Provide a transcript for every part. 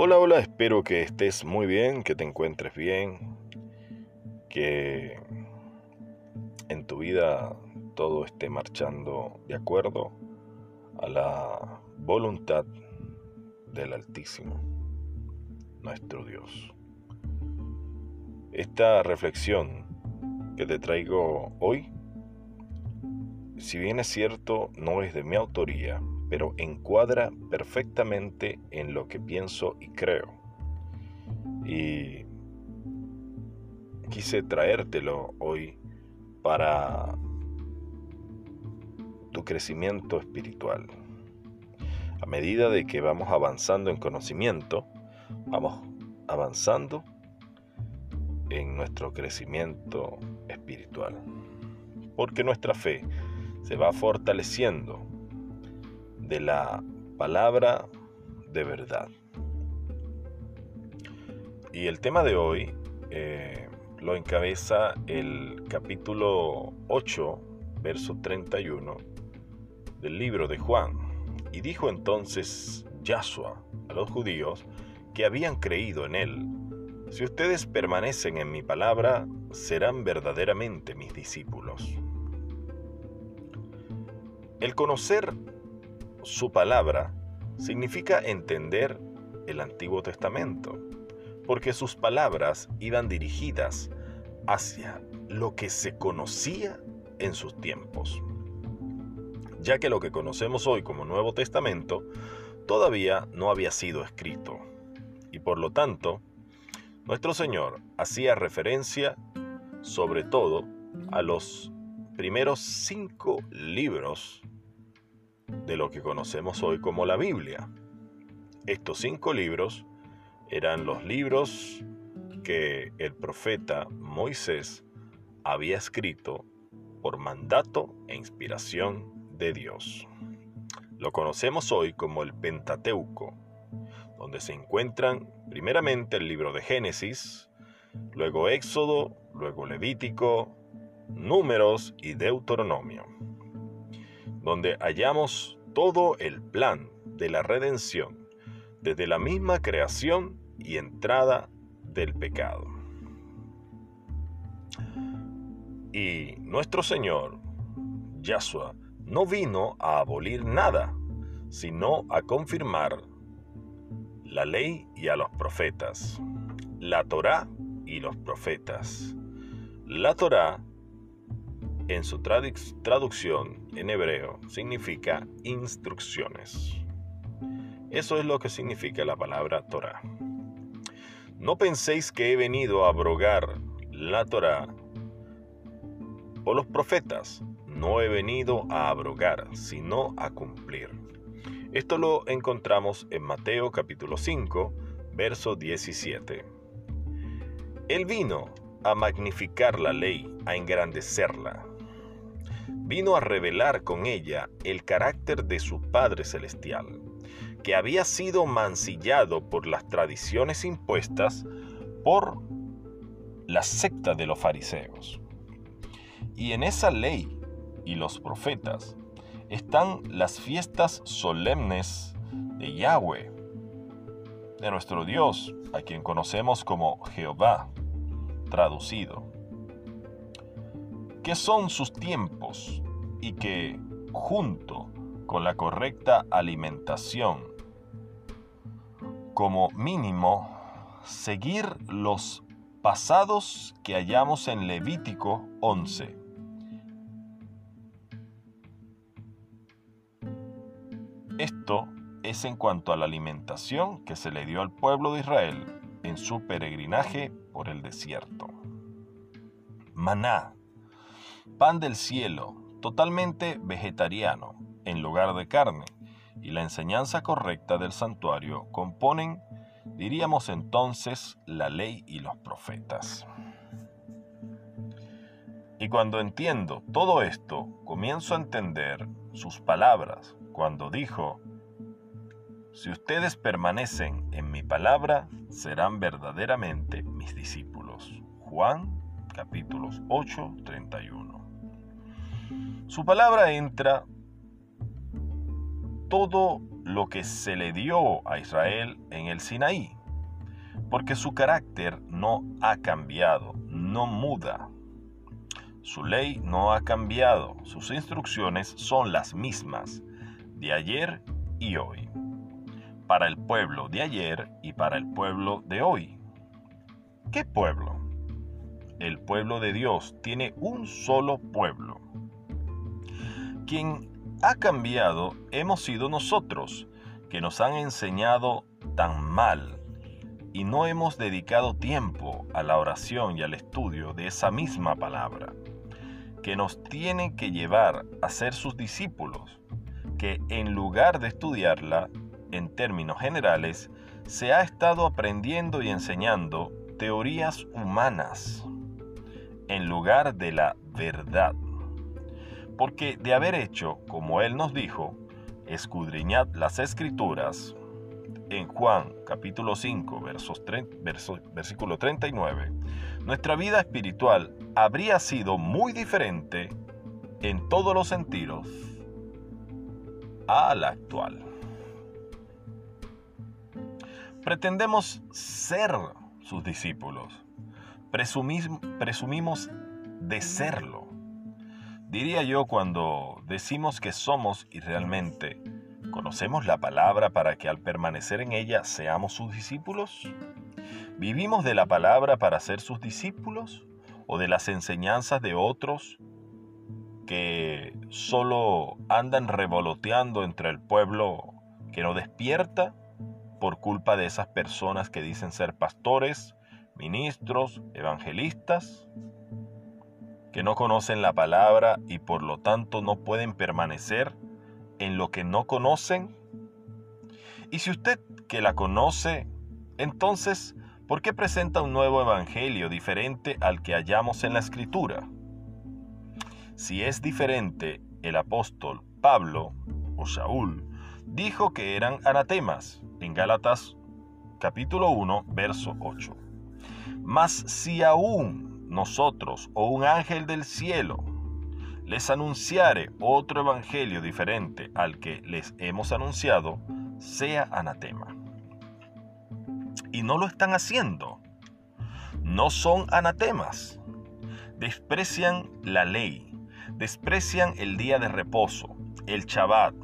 Hola, hola, espero que estés muy bien, que te encuentres bien, que en tu vida todo esté marchando de acuerdo a la voluntad del Altísimo, nuestro Dios. Esta reflexión que te traigo hoy, si bien es cierto, no es de mi autoría, pero encuadra perfectamente en lo que pienso y creo. Y quise traértelo hoy para tu crecimiento espiritual. A medida de que vamos avanzando en conocimiento, vamos avanzando en nuestro crecimiento espiritual. Porque nuestra fe se va fortaleciendo de la palabra de verdad. Y el tema de hoy eh, lo encabeza el capítulo 8, verso 31 del libro de Juan. Y dijo entonces Yahshua a los judíos que habían creído en él, si ustedes permanecen en mi palabra, serán verdaderamente mis discípulos. El conocer su palabra significa entender el Antiguo Testamento, porque sus palabras iban dirigidas hacia lo que se conocía en sus tiempos, ya que lo que conocemos hoy como Nuevo Testamento todavía no había sido escrito, y por lo tanto, nuestro Señor hacía referencia sobre todo a los primeros cinco libros de lo que conocemos hoy como la Biblia. Estos cinco libros eran los libros que el profeta Moisés había escrito por mandato e inspiración de Dios. Lo conocemos hoy como el Pentateuco, donde se encuentran primeramente el libro de Génesis, luego Éxodo, luego Levítico, Números y Deuteronomio donde hallamos todo el plan de la redención, desde la misma creación y entrada del pecado. Y nuestro Señor, Yahshua, no vino a abolir nada, sino a confirmar la ley y a los profetas, la Torá y los profetas. La Torá en su traducción en hebreo significa instrucciones. Eso es lo que significa la palabra Torah. No penséis que he venido a abrogar la Torah o los profetas. No he venido a abrogar, sino a cumplir. Esto lo encontramos en Mateo capítulo 5, verso 17. Él vino a magnificar la ley, a engrandecerla vino a revelar con ella el carácter de su Padre Celestial, que había sido mancillado por las tradiciones impuestas por la secta de los fariseos. Y en esa ley y los profetas están las fiestas solemnes de Yahweh, de nuestro Dios, a quien conocemos como Jehová, traducido que son sus tiempos y que, junto con la correcta alimentación, como mínimo, seguir los pasados que hallamos en Levítico 11. Esto es en cuanto a la alimentación que se le dio al pueblo de Israel en su peregrinaje por el desierto. Maná pan del cielo, totalmente vegetariano, en lugar de carne, y la enseñanza correcta del santuario componen, diríamos entonces, la ley y los profetas. Y cuando entiendo todo esto, comienzo a entender sus palabras cuando dijo, si ustedes permanecen en mi palabra, serán verdaderamente mis discípulos. Juan capítulos 8, 31. Su palabra entra todo lo que se le dio a Israel en el Sinaí, porque su carácter no ha cambiado, no muda. Su ley no ha cambiado, sus instrucciones son las mismas de ayer y hoy, para el pueblo de ayer y para el pueblo de hoy. ¿Qué pueblo? El pueblo de Dios tiene un solo pueblo. Quien ha cambiado hemos sido nosotros, que nos han enseñado tan mal y no hemos dedicado tiempo a la oración y al estudio de esa misma palabra, que nos tiene que llevar a ser sus discípulos, que en lugar de estudiarla, en términos generales, se ha estado aprendiendo y enseñando teorías humanas, en lugar de la verdad porque de haber hecho, como Él nos dijo, escudriñad las escrituras, en Juan capítulo 5, versos versículo 39, nuestra vida espiritual habría sido muy diferente en todos los sentidos a la actual. Pretendemos ser sus discípulos, presumimos de serlo Diría yo cuando decimos que somos y realmente conocemos la palabra para que al permanecer en ella seamos sus discípulos. ¿Vivimos de la palabra para ser sus discípulos o de las enseñanzas de otros que solo andan revoloteando entre el pueblo que no despierta por culpa de esas personas que dicen ser pastores, ministros, evangelistas? que no conocen la palabra y por lo tanto no pueden permanecer en lo que no conocen? Y si usted que la conoce, entonces, ¿por qué presenta un nuevo evangelio diferente al que hallamos en la escritura? Si es diferente, el apóstol Pablo o Saúl dijo que eran anatemas en Gálatas capítulo 1, verso 8. Mas si aún nosotros o un ángel del cielo les anunciare otro evangelio diferente al que les hemos anunciado, sea anatema. Y no lo están haciendo. No son anatemas. Desprecian la ley, desprecian el día de reposo, el Shabbat,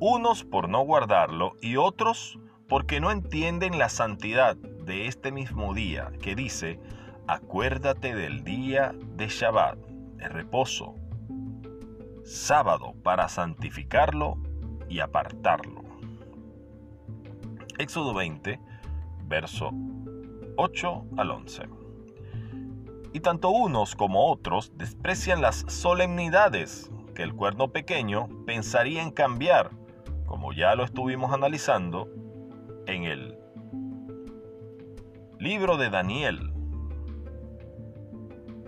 unos por no guardarlo y otros porque no entienden la santidad de este mismo día que dice, acuérdate del día de Shabbat, de reposo, sábado para santificarlo y apartarlo. Éxodo 20, verso 8 al 11. Y tanto unos como otros desprecian las solemnidades que el cuerno pequeño pensaría en cambiar, como ya lo estuvimos analizando en el libro de Daniel,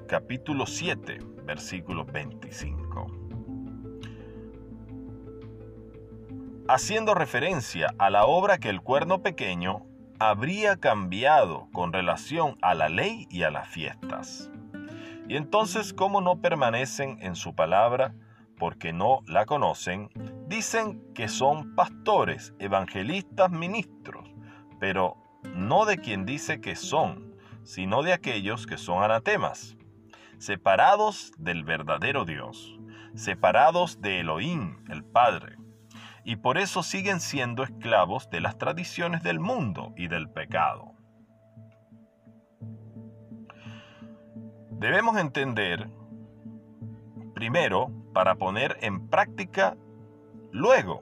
capítulo 7, versículo 25. Haciendo referencia a la obra que el cuerno pequeño habría cambiado con relación a la ley y a las fiestas. Y entonces, ¿cómo no permanecen en su palabra porque no la conocen? Dicen que son pastores, evangelistas, ministros, pero no de quien dice que son, sino de aquellos que son anatemas separados del verdadero Dios, separados de Elohim, el Padre, y por eso siguen siendo esclavos de las tradiciones del mundo y del pecado. Debemos entender, primero, para poner en práctica luego.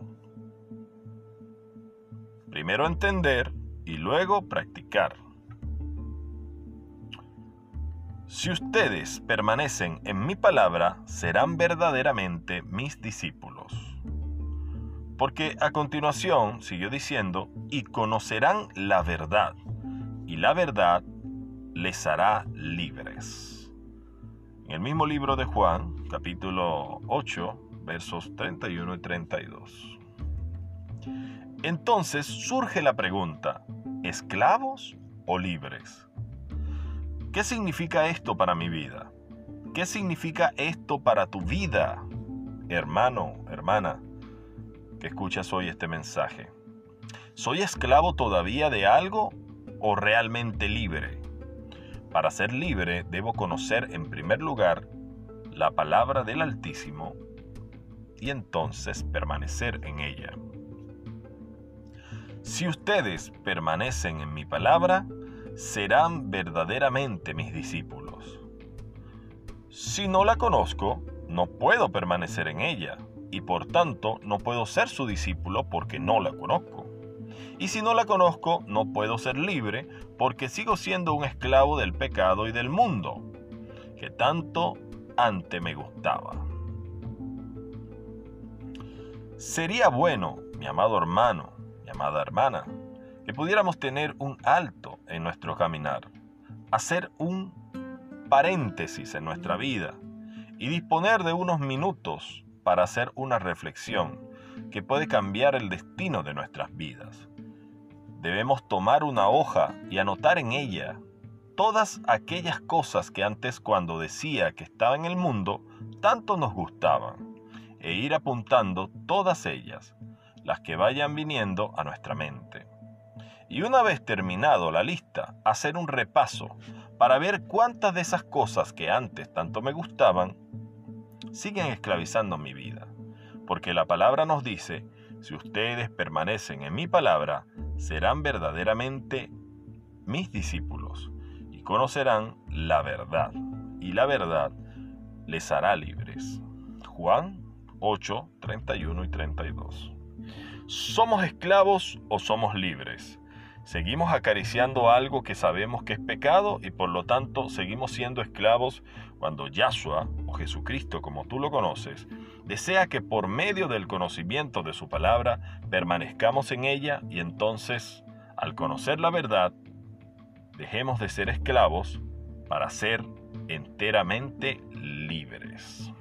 Primero entender y luego practicar. Si ustedes permanecen en mi palabra, serán verdaderamente mis discípulos. Porque a continuación siguió diciendo, y conocerán la verdad, y la verdad les hará libres. En el mismo libro de Juan, capítulo 8, versos 31 y 32. Entonces surge la pregunta, ¿esclavos o libres? ¿Qué significa esto para mi vida? ¿Qué significa esto para tu vida, hermano, hermana? que escuchas hoy este mensaje. ¿Soy esclavo todavía de algo o realmente libre? Para ser libre debo conocer en primer lugar la palabra del Altísimo y entonces permanecer en ella. Si ustedes permanecen en mi palabra, serán verdaderamente mis discípulos. Si no la conozco, no puedo permanecer en ella, y por tanto no puedo ser su discípulo porque no la conozco. Y si no la conozco, no puedo ser libre porque sigo siendo un esclavo del pecado y del mundo, que tanto antes me gustaba. Sería bueno, mi amado hermano, amada hermana, que pudiéramos tener un alto en nuestro caminar, hacer un paréntesis en nuestra vida y disponer de unos minutos para hacer una reflexión que puede cambiar el destino de nuestras vidas. Debemos tomar una hoja y anotar en ella todas aquellas cosas que antes cuando decía que estaba en el mundo tanto nos gustaban e ir apuntando todas ellas, las que vayan viniendo a nuestra mente. Y una vez terminado la lista, hacer un repaso para ver cuántas de esas cosas que antes tanto me gustaban siguen esclavizando mi vida. Porque la palabra nos dice, si ustedes permanecen en mi palabra, serán verdaderamente mis discípulos y conocerán la verdad. Y la verdad les hará libres. Juan 8, 31 y 32. ¿Somos esclavos o somos libres? Seguimos acariciando algo que sabemos que es pecado y por lo tanto seguimos siendo esclavos cuando Yahshua o Jesucristo como tú lo conoces desea que por medio del conocimiento de su palabra permanezcamos en ella y entonces al conocer la verdad dejemos de ser esclavos para ser enteramente libres.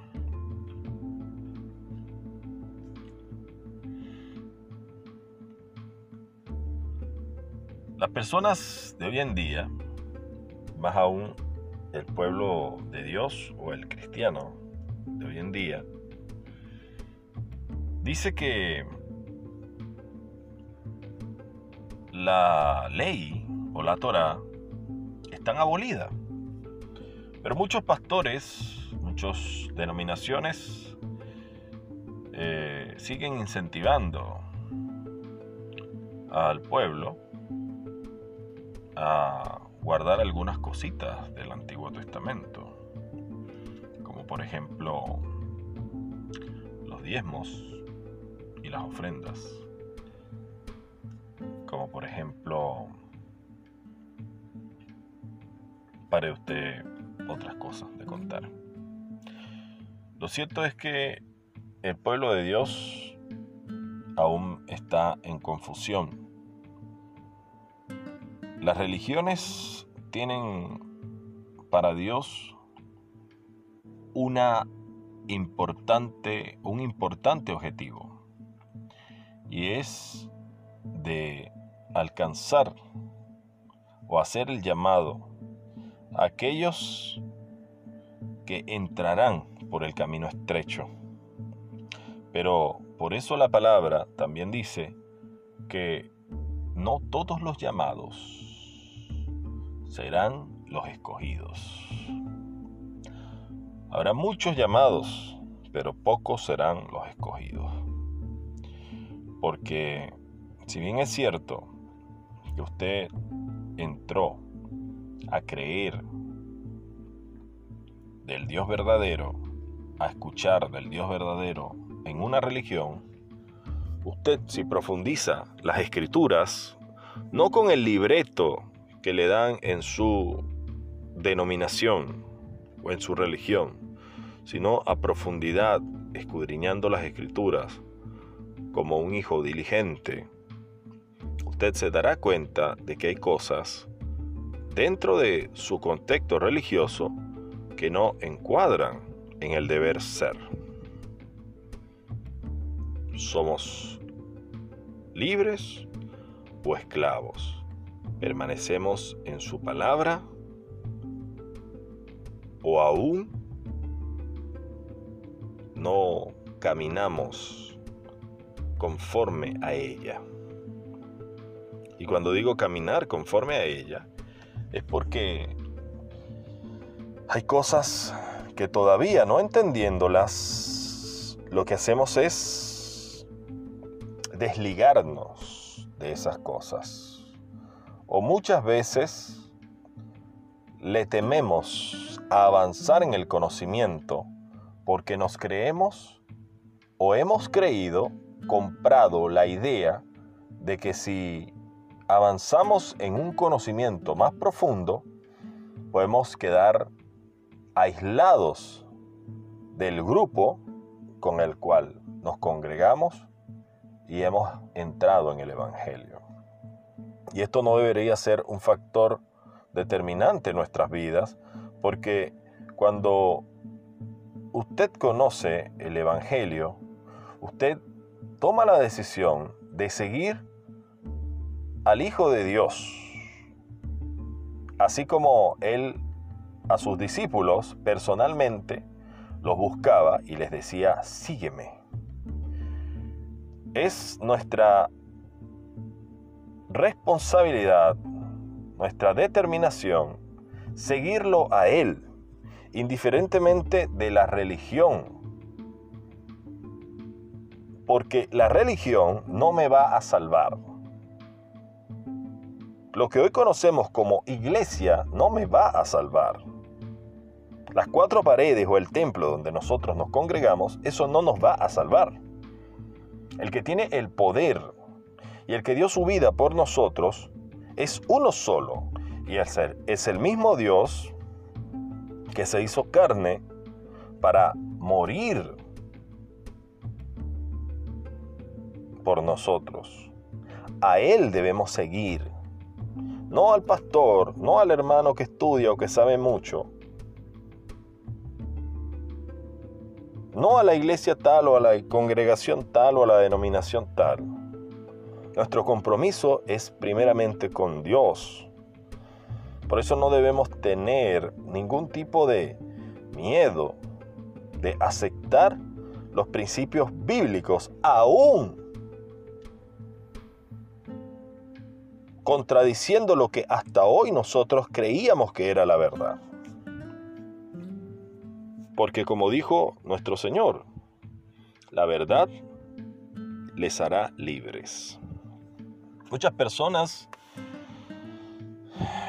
Las personas de hoy en día, más aún el pueblo de Dios o el cristiano de hoy en día, dice que la ley o la Torah están abolidas. Pero muchos pastores, muchas denominaciones eh, siguen incentivando al pueblo a guardar algunas cositas del Antiguo Testamento, como por ejemplo los diezmos y las ofrendas, como por ejemplo para usted otras cosas de contar. Lo cierto es que el pueblo de Dios aún está en confusión las religiones tienen para Dios una importante, un importante objetivo y es de alcanzar o hacer el llamado a aquellos que entrarán por el camino estrecho. Pero por eso la palabra también dice que no todos los llamados serán los escogidos. Habrá muchos llamados, pero pocos serán los escogidos. Porque si bien es cierto que usted entró a creer del Dios verdadero, a escuchar del Dios verdadero en una religión, usted si profundiza las escrituras, no con el libreto que le dan en su denominación o en su religión, sino a profundidad, escudriñando las escrituras, como un hijo diligente, usted se dará cuenta de que hay cosas dentro de su contexto religioso que no encuadran en el deber ser. ¿Somos libres o esclavos? Permanecemos en su palabra o aún no caminamos conforme a ella. Y cuando digo caminar conforme a ella, es porque hay cosas que todavía no entendiéndolas, lo que hacemos es desligarnos de esas cosas. O muchas veces le tememos a avanzar en el conocimiento porque nos creemos o hemos creído, comprado la idea de que si avanzamos en un conocimiento más profundo, podemos quedar aislados del grupo con el cual nos congregamos y hemos entrado en el Evangelio. Y esto no debería ser un factor determinante en nuestras vidas, porque cuando usted conoce el Evangelio, usted toma la decisión de seguir al Hijo de Dios, así como Él a sus discípulos personalmente los buscaba y les decía, sígueme. Es nuestra responsabilidad, nuestra determinación, seguirlo a Él, indiferentemente de la religión. Porque la religión no me va a salvar. Lo que hoy conocemos como iglesia no me va a salvar. Las cuatro paredes o el templo donde nosotros nos congregamos, eso no nos va a salvar. El que tiene el poder y el que dio su vida por nosotros es uno solo. Y es el mismo Dios que se hizo carne para morir por nosotros. A Él debemos seguir. No al pastor, no al hermano que estudia o que sabe mucho, no a la iglesia tal o a la congregación tal o a la denominación tal. Nuestro compromiso es primeramente con Dios. Por eso no debemos tener ningún tipo de miedo de aceptar los principios bíblicos aún contradiciendo lo que hasta hoy nosotros creíamos que era la verdad. Porque como dijo nuestro Señor, la verdad les hará libres. Muchas personas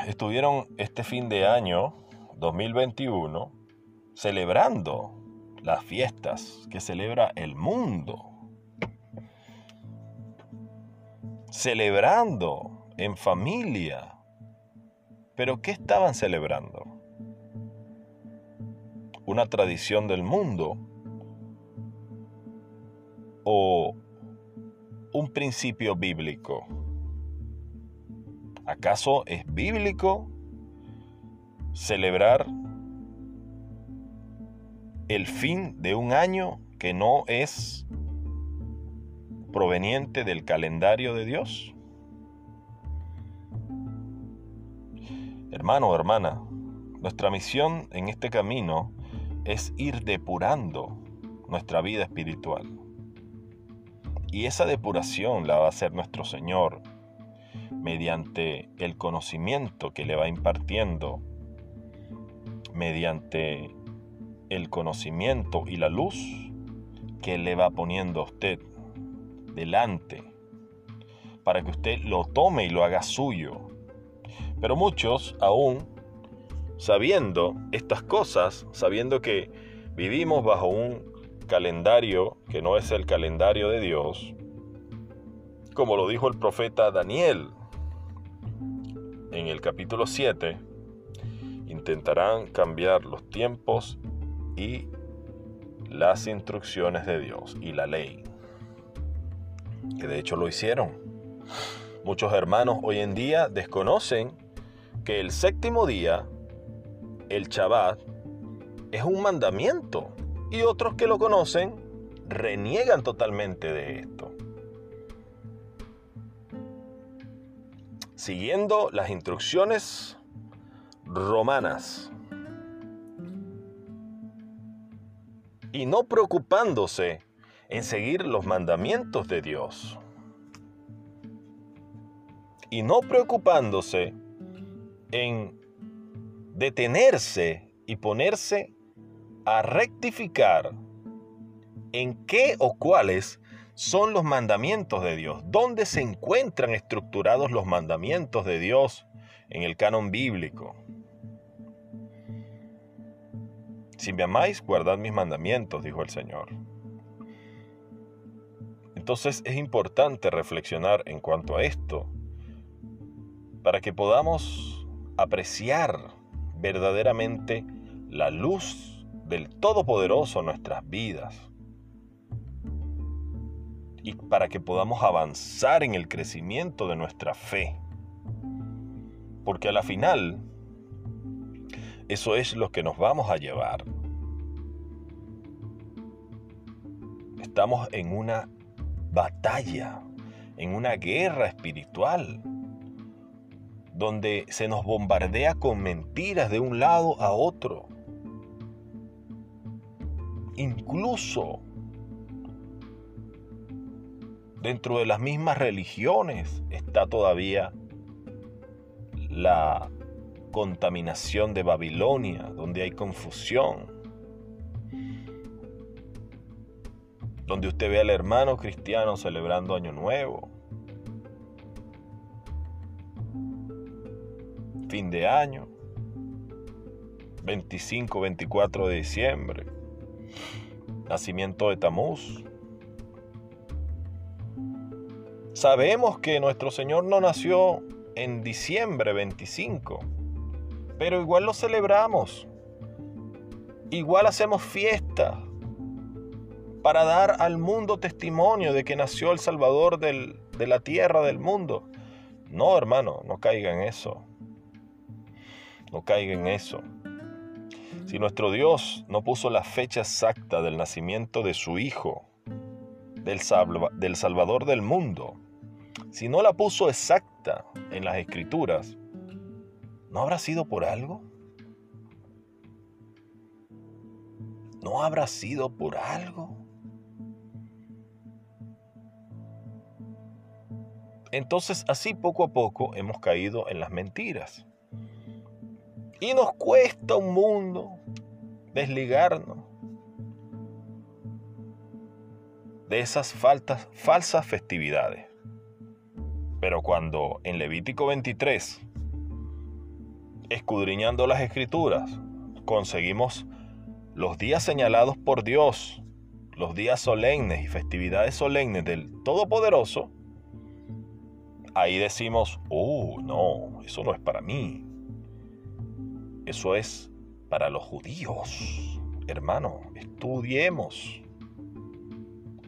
estuvieron este fin de año 2021 celebrando las fiestas que celebra el mundo. Celebrando en familia. Pero ¿qué estaban celebrando? una tradición del mundo o un principio bíblico? ¿Acaso es bíblico celebrar el fin de un año que no es proveniente del calendario de Dios? Hermano hermana, nuestra misión en este camino es ir depurando nuestra vida espiritual. Y esa depuración la va a hacer nuestro Señor mediante el conocimiento que le va impartiendo, mediante el conocimiento y la luz que le va poniendo a usted delante, para que usted lo tome y lo haga suyo. Pero muchos aún sabiendo estas cosas, sabiendo que vivimos bajo un calendario que no es el calendario de Dios, como lo dijo el profeta Daniel en el capítulo 7, intentarán cambiar los tiempos y las instrucciones de Dios y la ley, que de hecho lo hicieron. Muchos hermanos hoy en día desconocen que el séptimo día el Shabbat es un mandamiento y otros que lo conocen reniegan totalmente de esto. Siguiendo las instrucciones romanas y no preocupándose en seguir los mandamientos de Dios. Y no preocupándose en detenerse y ponerse a rectificar en qué o cuáles son los mandamientos de Dios, dónde se encuentran estructurados los mandamientos de Dios en el canon bíblico. Si me amáis, guardad mis mandamientos, dijo el Señor. Entonces es importante reflexionar en cuanto a esto para que podamos apreciar verdaderamente la luz del Todopoderoso en nuestras vidas y para que podamos avanzar en el crecimiento de nuestra fe. Porque a la final, eso es lo que nos vamos a llevar. Estamos en una batalla, en una guerra espiritual, donde se nos bombardea con mentiras de un lado a otro. Incluso dentro de las mismas religiones está todavía la contaminación de Babilonia, donde hay confusión, donde usted ve al hermano cristiano celebrando Año Nuevo, fin de año, 25, 24 de diciembre, nacimiento de Tamuz, Sabemos que nuestro Señor no nació en diciembre 25, pero igual lo celebramos. Igual hacemos fiesta para dar al mundo testimonio de que nació el Salvador de la tierra del mundo. No, hermano, no caiga en eso. No caiga en eso. Si nuestro Dios no puso la fecha exacta del nacimiento de su Hijo, del, del Salvador del mundo, si no la puso exacta en las escrituras, ¿no habrá sido por algo? ¿No habrá sido por algo? Entonces así poco a poco hemos caído en las mentiras. Y nos cuesta un mundo desligarnos de esas falsas festividades. Pero cuando en Levítico 23, escudriñando las escrituras, conseguimos los días señalados por Dios, los días solemnes y festividades solemnes del Todopoderoso, ahí decimos, oh, no, eso no es para mí. Eso es para los judíos. Hermano, estudiemos.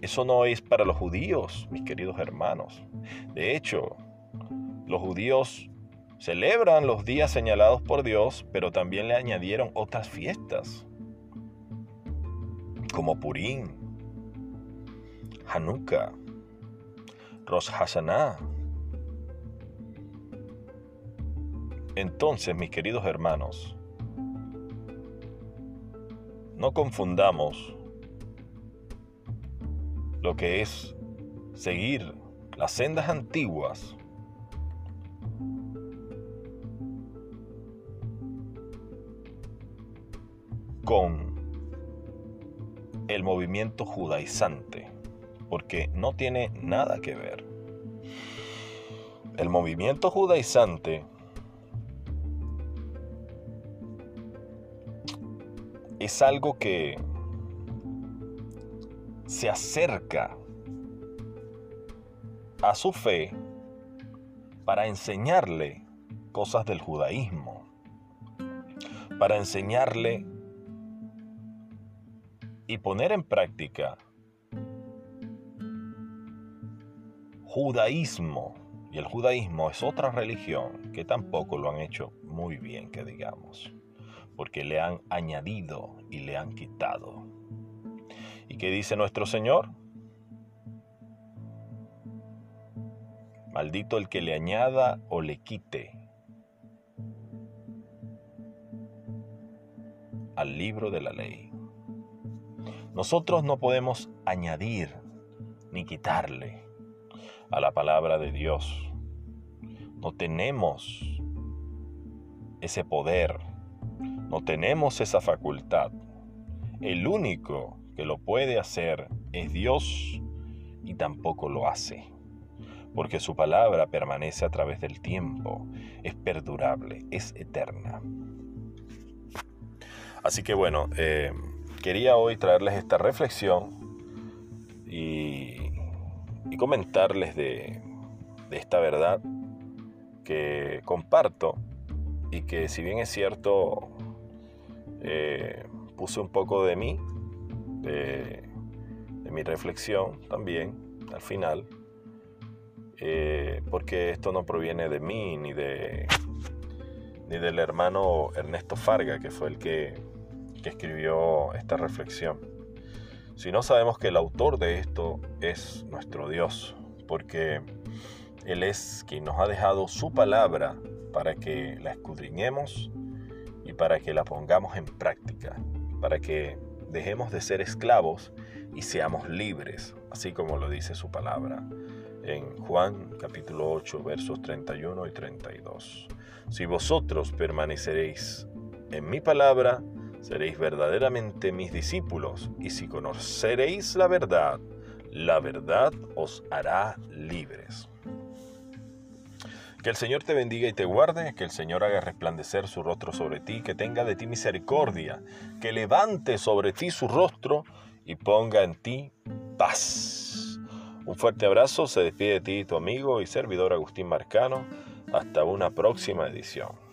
Eso no es para los judíos, mis queridos hermanos. De hecho, los judíos celebran los días señalados por Dios, pero también le añadieron otras fiestas, como Purim, Hanukkah, Rosh Hashanah. Entonces, mis queridos hermanos, no confundamos lo que es seguir las sendas antiguas con el movimiento judaizante, porque no tiene nada que ver. El movimiento judaizante es algo que se acerca a su fe para enseñarle cosas del judaísmo, para enseñarle y poner en práctica judaísmo. Y el judaísmo es otra religión que tampoco lo han hecho muy bien, que digamos, porque le han añadido y le han quitado. ¿Y qué dice nuestro Señor? Maldito el que le añada o le quite al libro de la ley. Nosotros no podemos añadir ni quitarle a la palabra de Dios. No tenemos ese poder, no tenemos esa facultad. El único que lo puede hacer es Dios y tampoco lo hace, porque su palabra permanece a través del tiempo, es perdurable, es eterna. Así que bueno, eh, quería hoy traerles esta reflexión y, comentarles de, esta verdad que comparto y que si bien es cierto, eh, puse un poco de mí, de, mi reflexión también al final, eh, porque esto no proviene de mí ni de ni del hermano Ernesto Farga, que fue el que que escribió esta reflexión, si no sabemos que el autor de esto es nuestro Dios, porque Él es quien nos ha dejado su palabra para que la escudriñemos y para que la pongamos en práctica, para que dejemos de ser esclavos y seamos libres, así como lo dice su palabra en Juan capítulo 8 versos 31 y 32. Si vosotros permaneceréis en mi palabra, seréis verdaderamente mis discípulos, y si conoceréis la verdad, la verdad os hará libres. Que el Señor te bendiga y te guarde, que el Señor haga resplandecer su rostro sobre ti, que tenga de ti misericordia, que levante sobre ti su rostro y ponga en ti paz. Un fuerte abrazo, se despide de ti tu amigo y servidor Agustín Marcano. Hasta una próxima edición.